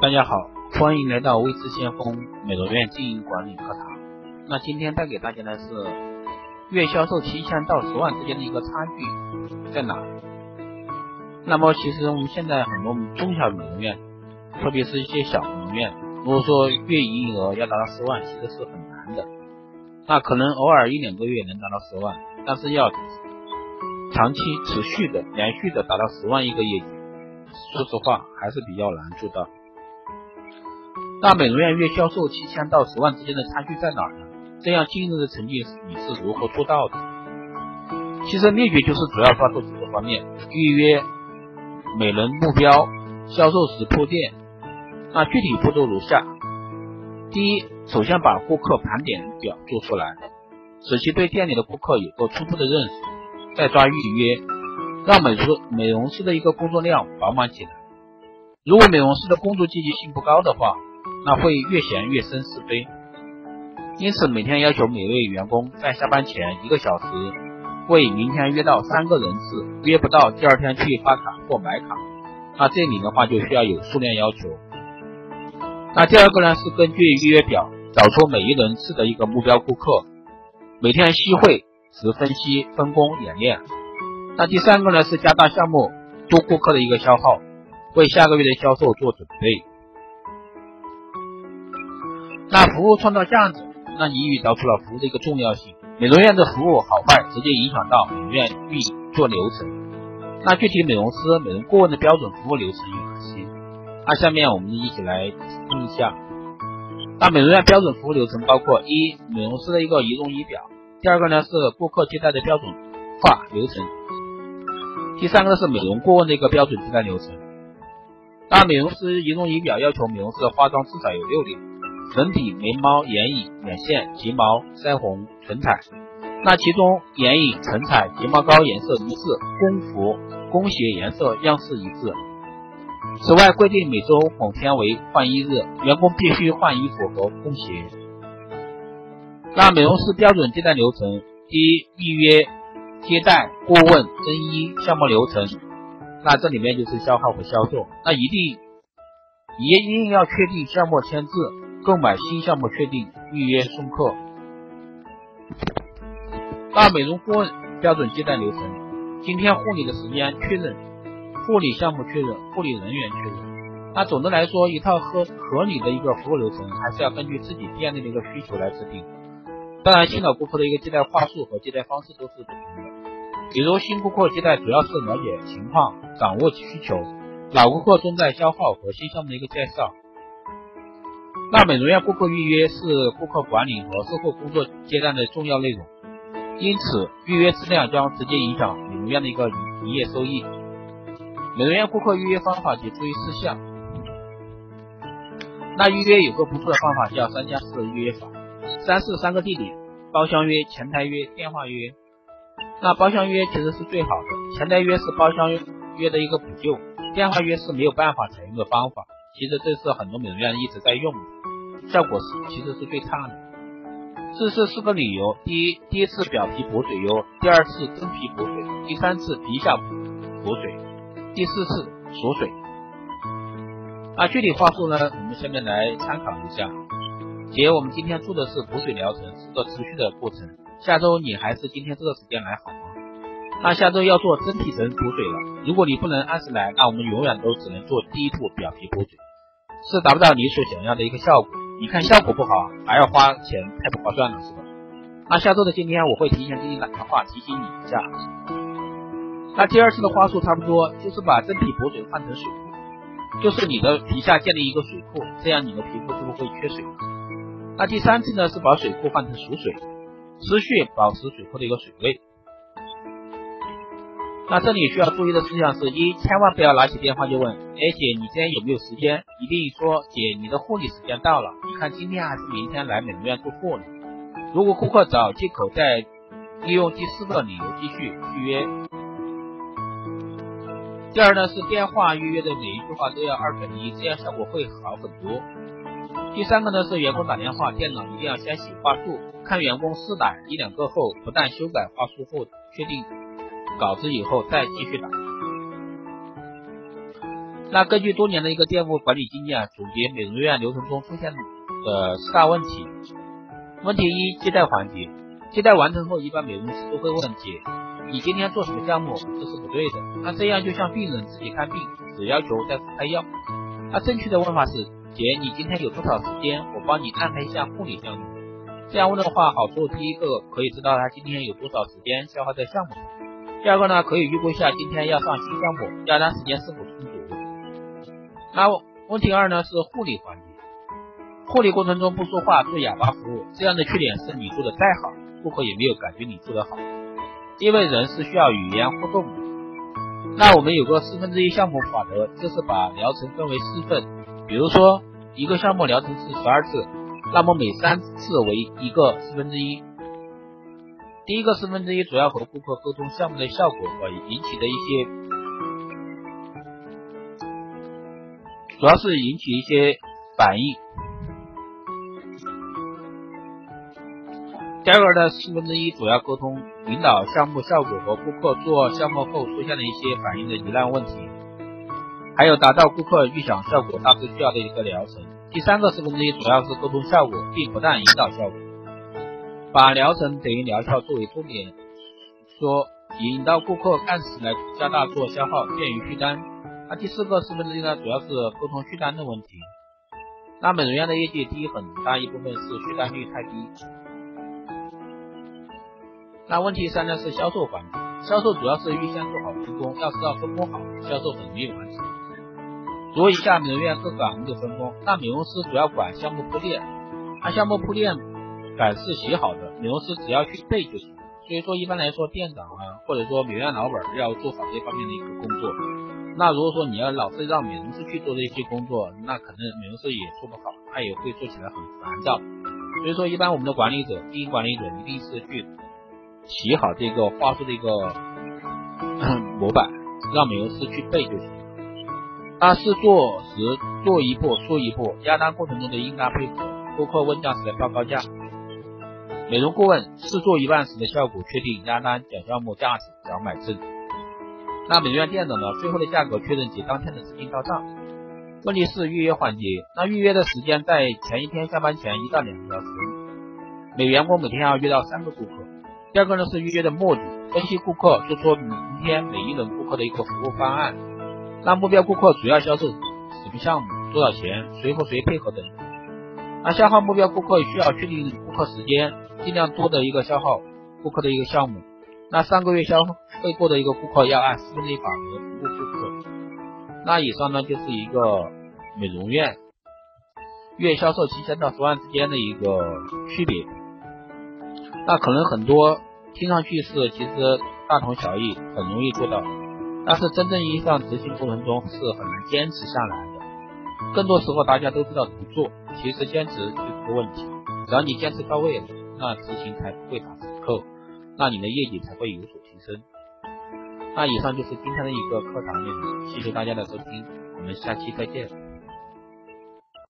大家好，欢迎来到微知先锋美容院经营管理课堂。那今天带给大家的是月销售七千到十万之间的一个差距在哪？那么其实我们现在很多中小美容院，特别是一些小美容院，如果说月营业额要达到十万，其实是很难的。那可能偶尔一两个月能达到十万，但是要长期持续的、连续的达到十万一个业绩，说实话还是比较难做到。那美容院月销售七千到十万之间的差距在哪儿呢？这样惊人的成绩你是如何做到的？其实秘诀就是主要抓住几个方面：预约、美人目标、销售时铺垫。那具体步骤如下：第一，首先把顾客盘点表做出来，使其对店里的顾客有个初步的认识，再抓预约，让美容美容师的一个工作量饱满起来。如果美容师的工作积极性不高的话，那会越闲越生是非，因此每天要求每位员工在下班前一个小时为明天约到三个人次，约不到第二天去发卡或买卡。那这里的话就需要有数量要求。那第二个呢是根据预约表找出每一轮次的一个目标顾客，每天夕会时分析分工演练。那第三个呢是加大项目多顾客的一个消耗，为下个月的销售做准备。那服务创造价值，那你已找出了服务的一个重要性。美容院的服务好坏，直接影响到美容院运作流程。那具体美容师、美容顾问的标准服务流程有哪些？那下面我们一起来听一下。那美容院标准服务流程包括：一、美容师的一个仪容仪表；第二个呢是顾客接待的标准化流程；第三个是美容顾问的一个标准接待流程。那美容师仪容仪表要求美容师化妆至少有六点。粉底、眉毛、眼影、眼线、睫毛、腮红、唇彩，那其中眼影、唇彩、睫毛膏颜色一致，工服、工鞋颜色样式一致。此外，规定每周某天为换衣日，员工必须换衣服和工鞋。那美容师标准接待流程：第一，预约、接待、顾问、更衣项目流程。那这里面就是消耗和销售。那一定一定要确定项目签字。购买新项目确定预约送客。大美容顾问标准接待流程：今天护理的时间确认，护理项目确认，护理人员确认。那总的来说，一套合合理的一个服务流程，还是要根据自己店内的一个需求来制定。当然，新老顾客的一个接待话术和接待方式都是不同的。比如新顾客接待主要是了解情况，掌握需求；老顾客重在消耗和新项目的一个介绍。那美容院顾客预约是顾客管理和售后工作阶段的重要内容，因此预约质量将直接影响美容院的一个营业收益。美容院顾客预约方法及注意事项。那预约有个不错的方法叫三加四预约法，三是三个地点：包厢约、前台约、电话约。那包厢约其实是最好的，前台约是包厢约的一个补救，电话约是没有办法采用的方法。其实这是很多美容院一直在用的。效果是其实是最差的，这是四个理由：第一，第一次表皮补水优；第二次真皮补水；第三次皮下补水；第四次锁水。那具体话术呢？我们下面来参考一下。姐，我们今天做的是补水疗程，是个持续的过程。下周你还是今天这个时间来好吗？那下周要做真皮层补水了，如果你不能按时来，那我们永远都只能做第一步表皮补水，是达不到你所想要的一个效果。你看效果不好，还要花钱，太不划算了，是吧？那下周的今天我会提前给你打电话提醒你一下。那第二次的话术差不多，就是把真皮补水换成水库，就是你的皮下建立一个水库，这样你的皮肤就不会缺水。那第三次呢，是把水库换成熟水，持续保持水库的一个水位。那这里需要注意的事项是一，千万不要拿起电话就问，哎姐，你今天有没有时间？一定说，姐，你的护理时间到了，你看今天还是明天来美容院做护理。如果顾客找借口再利用第四个理由继续预约。第二呢是电话预约的每一句话都要二选一，这样效果会好很多。第三个呢是员工打电话，电脑一定要先写话术，看员工试打一两个后，不但修改话术后确定。稿子以后再继续打。那根据多年的一个店铺管理经验，总结美容院流程中出现的四大问题。问题一：接待环节。接待完成后，一般美容师都会问姐：“你今天做什么项目？”这是不对的。那这样就像病人自己看病，只要求再次开药。那正确的问法是：“姐，你今天有多少时间？我帮你安排一下护理项目。”这样问的话，好处第一个可以知道他今天有多少时间消耗在项目上；第二个呢，可以预估一下今天要上新项目，下单时间是否充足。那问题二呢是护理环节，护理过程中不说话，做哑巴服务，这样的缺点是你做的再好，顾客也没有感觉你做的好，因为人是需要语言互动的。那我们有个四分之一项目法则，就是把疗程分为四份，比如说一个项目疗程是十二次，那么每三次为一个四分之一。第一个四分之一主要和顾客沟通项目的效果和引起的一些。主要是引起一些反应。第二个呢，四分之一主要沟通引导项目效果和顾客做项目后出现的一些反应的疑难问题，还有达到顾客预想效果大致需要的一个疗程。第三个四分之一主要是沟通效果，并不断引导效果，把疗程等于疗效作为重点说，引导顾客按时来加大做消耗，便于续单。那第四个四分之一呢，主要是沟通续单的问题。那美容院的业绩低很大一部分是续单率太低。那问题三呢是销售环节，销售主要是预先做好分工，要知道分工好，销售很容易完成。所以下美容院各岗位的分工，那美容师主要管项目铺垫，那项目铺垫板是写好的，美容师只要去背就行。所以说一般来说，店长啊或者说美容院老板要做好这方面的一个工作。那如果说你要老是让美容师去做这些工作，那可能美容师也做不好，他也会做起来很烦躁。所以说，一般我们的管理者，经营管理者一定是去写好这个话术的一个模板，让美容师去背就行。那是做时做一步说一步，压单过程中的应当配合，顾客问价时的报高价。美容顾问试做一半时的效果确定压单，讲项目价值，讲买证。那美容院店长呢？最后的价格确认及当天的资金到账。问题是预约环节，那预约的时间在前一天下班前一到两个小时。每员工每天要约到三个顾客。第二个呢是预约的目的，分析顾客，做出明天每一轮顾客的一个服务方案。那目标顾客主要销售什么项目？多少钱？谁和谁配合等。那消耗目标顾客需要确定顾客时间，尽量多的一个消耗顾客的一个项目。那上个月消费过的一个顾客要按四分之一法则服务顾客。那以上呢就是一个美容院月销售七千到十万之间的一个区别。那可能很多听上去是其实大同小异，很容易做到，但是真正意义上执行过程中是很难坚持下来的。更多时候大家都知道怎么做，其实坚持就是个问题。只要你坚持到位了，那执行才不会打折扣。那你的业绩才会有所提升。那以上就是今天的一个课堂内容，谢谢大家的收听，我们下期再见。